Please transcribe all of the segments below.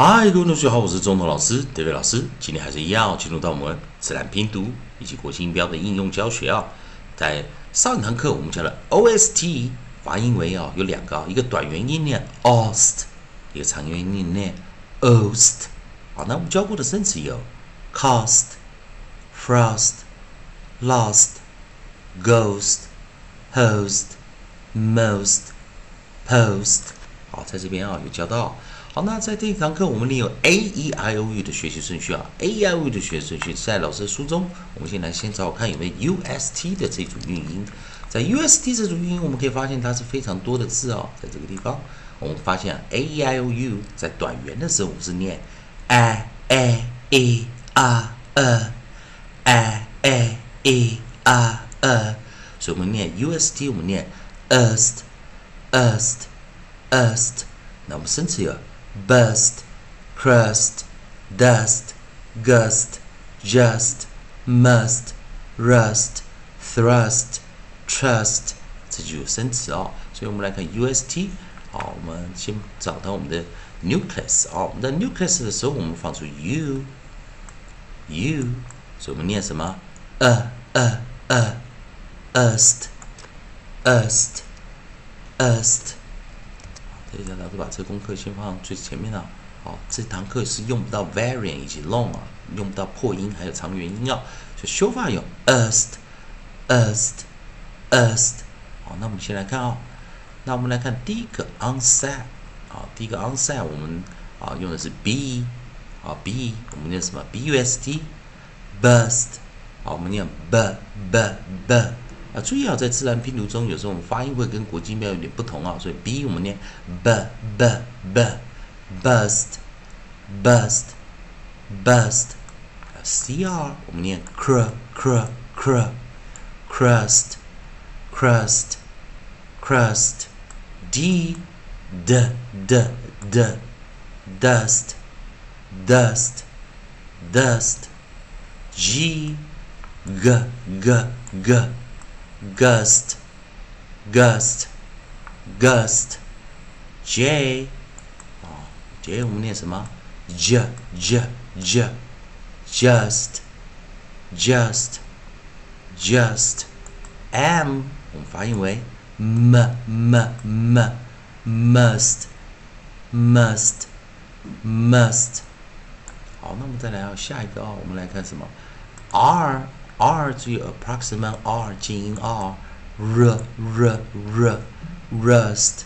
嗨，各位同学好，我是中头老师，David 老师。今天还是一样，进入到我们自然拼读以及国际音标的应用教学啊。在上一堂课我们讲了 OST 发音为啊有两个啊，一个短元音念 ost，一个长元音念 ost。好，那我们教过的生词有 cost、frost、lost、ghost、host、most、post。好，在这边啊有教到。好，那在这一堂课，我们利用 A E I O U 的学习顺序啊，A E I O U 的学习顺序在老师的书中，我们先来先找看有没有 U S T 的这组韵音。在 U S T 这组韵音，我们可以发现它是非常多的字哦，在这个地方，我们发现 A E I O U 在短元的时候，我们是念 A A E R E A A E R E，所以我们念 U S T，我们念 Est Est Est，那我们生词有。burst, crust, dust, gust, just, must, rust, thrust, trust，这就有生词哦。所以我们来看 UST。好，我们先找到我们的 nucleus 啊。我们在 nucleus 的时候，我们放出 u u，所以我们念什么？a a a est est est。 接下，老师把这个功课先放最前面了。好，这堂课是用不到 variant 以及 long 啊，用不到破音还有长元音啊，所以修法有 est，est，est。好，那我们先来看啊，那我们来看第一个 onset 啊，第一个 onset 我们啊用的是 b 啊 b，我们念什么 b u s t，burst。好，我们念 b b b。啊，注意啊，在自然拼读中，有时候我们发音会跟国际音标有点不同啊，所以 b 我们念 b b b，bust bust bust。c r 我们念 cr cr cr，crust，crust，crust，d d d d，dust，dust，dust，g g g g gust, gust, gust, j，哦，j 我们念什么？j j j just, just, just, m 我们发音为 m m m must, must, must。好，那我们再来啊，下一个啊，我们来看什么？r R 注意 approximate R 静音 R R R R rust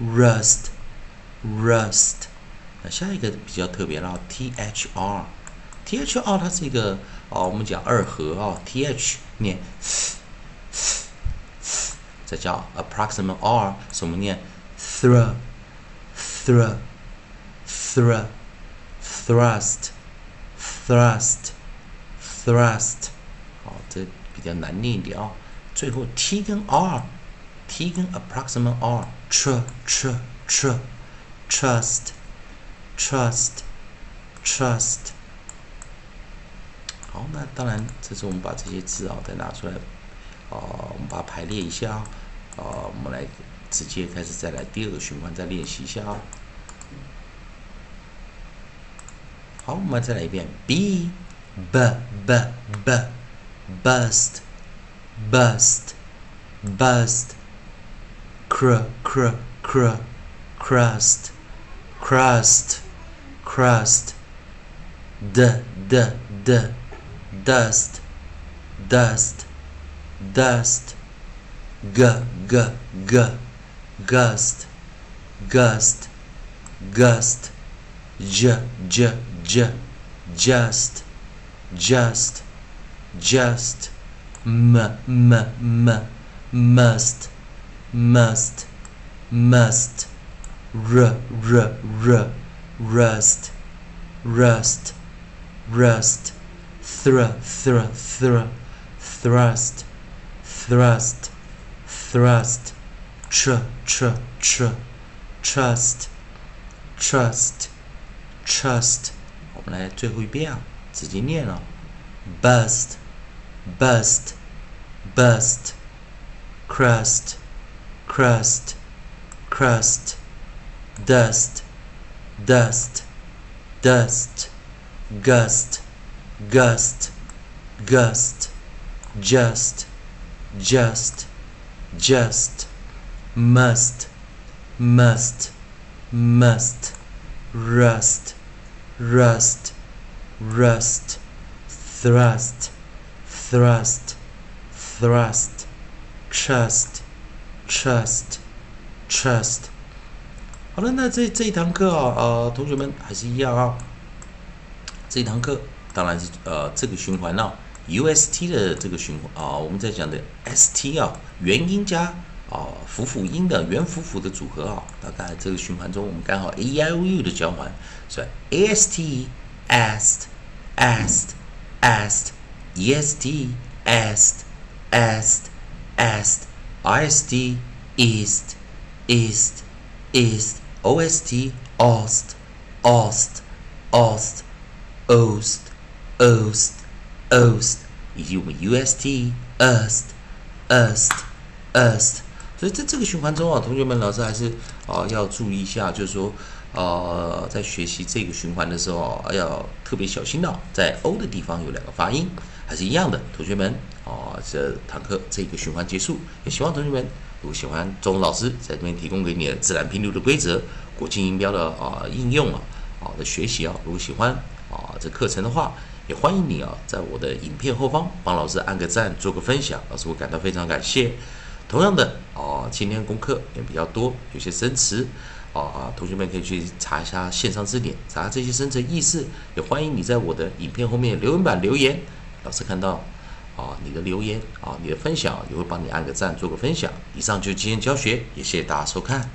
rust rust 那下一个比较特别了，T H R T H R 它是一个哦，我们讲二合啊，T H 念，这叫 approximate R，什么念 throw throw throw thrust thrust thrust 这比比较难念一点啊。最后 t 跟 r，t 跟 approximate r，tr tr tr，trust，trust，trust。好，那当然，这是我们把这些字啊再拿出来，啊，我们把它排列一下啊，我们来直接开始再来第二个循环，再练习一下啊。好，我们再来一遍，b b b b。Bust, bust, bust, cr, cr, cr, crust, crust, crust, d, d, d, dust, dust, dust, g, g, g, gust, gust, gust, j, j, j, just, just just m m m must must must r r r rust rust rust thr thr thr thrust thrust thrust tr tr tr trust trust trust 我们来最后一遍啊，直接念了，bust。 Bust, bust, crust, crust, crust, dust, dust, dust, gust, gust, gust, just, just, just, must, must, must, rust, rust, rust, thrust, thrust, thrust, trust, trust, trust. 好了，那这这一堂课啊，呃，同学们还是一样啊。这一堂课当然是呃这个循环啊，UST 的这个循环啊，我们在讲的 ST 啊，元音加啊辅辅音的元辅辅的组合啊，大概这个循环中我们刚好 A I O U 的交换，所以 AST asked asked asked EST asked asked asked IST east east east OST ost ost ost ost ost ost 以及我们 UST ust ust ust 所以在这个循环中啊，同学们老师还是啊要注意一下，就是说 呃在学习这个循环的时候，要特别小心的，在 O 的地方有两个发音，还是一样的，同学们啊，这堂课这个循环结束，也希望同学们如果喜欢中文老师在这边提供给你的自然拼读的规则、国际音标的啊应用啊啊的学习啊，如果喜欢啊这课程的话，也欢迎你啊在我的影片后方帮老师按个赞，做个分享，老师会感到非常感谢。同样的哦，今天功课也比较多，有些生词啊，同学们可以去查一下线上字典，查这些生词意思。也欢迎你在我的影片后面留言板留言，老师看到啊你的留言啊，你的分享也会帮你按个赞，做个分享。以上就是今天教学，也谢谢大家收看。